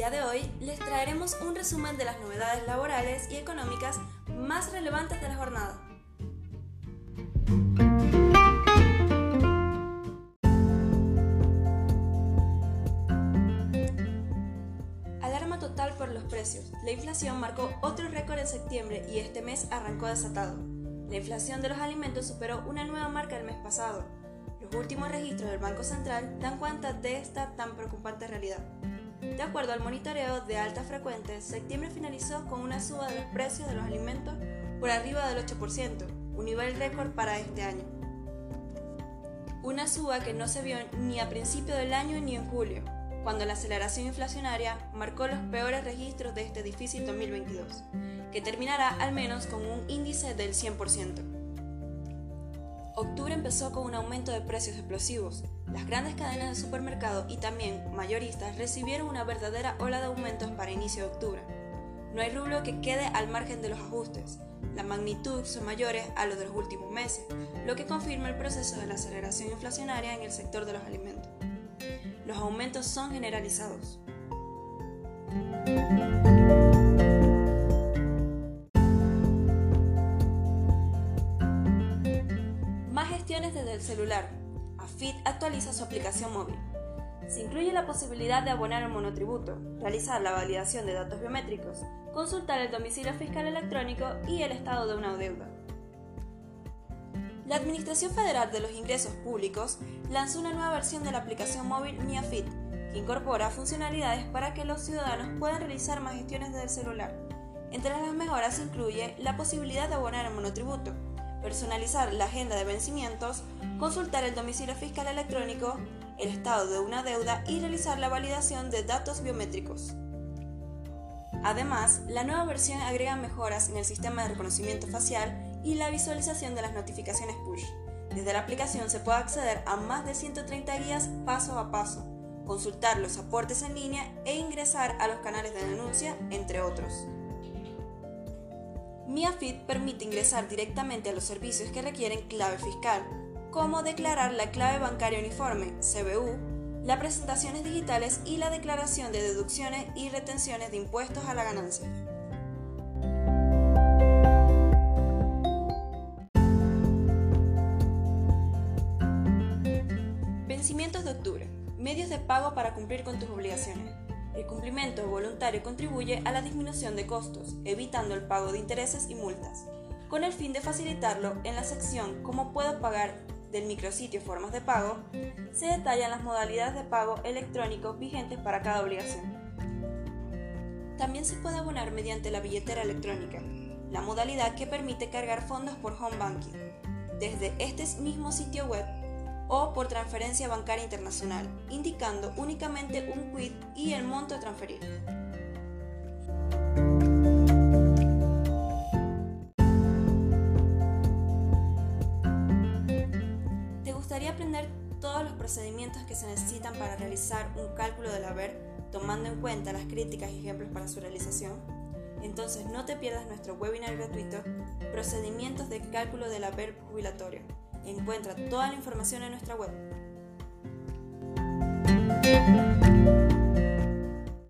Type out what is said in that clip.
día de hoy les traeremos un resumen de las novedades laborales y económicas más relevantes de la jornada. Alarma total por los precios. La inflación marcó otro récord en septiembre y este mes arrancó desatado. La inflación de los alimentos superó una nueva marca el mes pasado. Los últimos registros del Banco Central dan cuenta de esta tan preocupante realidad. De acuerdo al monitoreo de alta frecuente, septiembre finalizó con una suba de los precios de los alimentos por arriba del 8%, un nivel récord para este año. Una suba que no se vio ni a principio del año ni en julio, cuando la aceleración inflacionaria marcó los peores registros de este difícil 2022, que terminará al menos con un índice del 100%. Octubre empezó con un aumento de precios explosivos. Las grandes cadenas de supermercado y también mayoristas recibieron una verdadera ola de aumentos para inicio de octubre. No hay rubro que quede al margen de los ajustes. La magnitud son mayores a los de los últimos meses, lo que confirma el proceso de la aceleración inflacionaria en el sector de los alimentos. Los aumentos son generalizados. Desde el celular. AFIT actualiza su aplicación móvil. Se incluye la posibilidad de abonar el monotributo, realizar la validación de datos biométricos, consultar el domicilio fiscal electrónico y el estado de una deuda. La Administración Federal de los Ingresos Públicos lanzó una nueva versión de la aplicación móvil MiaFit, que incorpora funcionalidades para que los ciudadanos puedan realizar más gestiones desde el celular. Entre las mejoras incluye la posibilidad de abonar el monotributo, personalizar la agenda de vencimientos, consultar el domicilio fiscal electrónico, el estado de una deuda y realizar la validación de datos biométricos. Además, la nueva versión agrega mejoras en el sistema de reconocimiento facial y la visualización de las notificaciones push. Desde la aplicación se puede acceder a más de 130 guías paso a paso, consultar los aportes en línea e ingresar a los canales de denuncia, entre otros. MiaFit permite ingresar directamente a los servicios que requieren clave fiscal, como declarar la clave bancaria uniforme, CBU, las presentaciones digitales y la declaración de deducciones y retenciones de impuestos a la ganancia. Vencimientos de octubre. Medios de pago para cumplir con tus obligaciones. El cumplimiento voluntario contribuye a la disminución de costos, evitando el pago de intereses y multas. Con el fin de facilitarlo, en la sección Cómo puedo pagar del micrositio Formas de pago, se detallan las modalidades de pago electrónico vigentes para cada obligación. También se puede abonar mediante la billetera electrónica, la modalidad que permite cargar fondos por home banking. Desde este mismo sitio web o por transferencia bancaria internacional, indicando únicamente un quid y el monto a transferir. ¿Te gustaría aprender todos los procedimientos que se necesitan para realizar un cálculo del haber, tomando en cuenta las críticas y ejemplos para su realización? Entonces no te pierdas nuestro webinar gratuito Procedimientos de cálculo del haber jubilatorio Encuentra toda la información en nuestra web.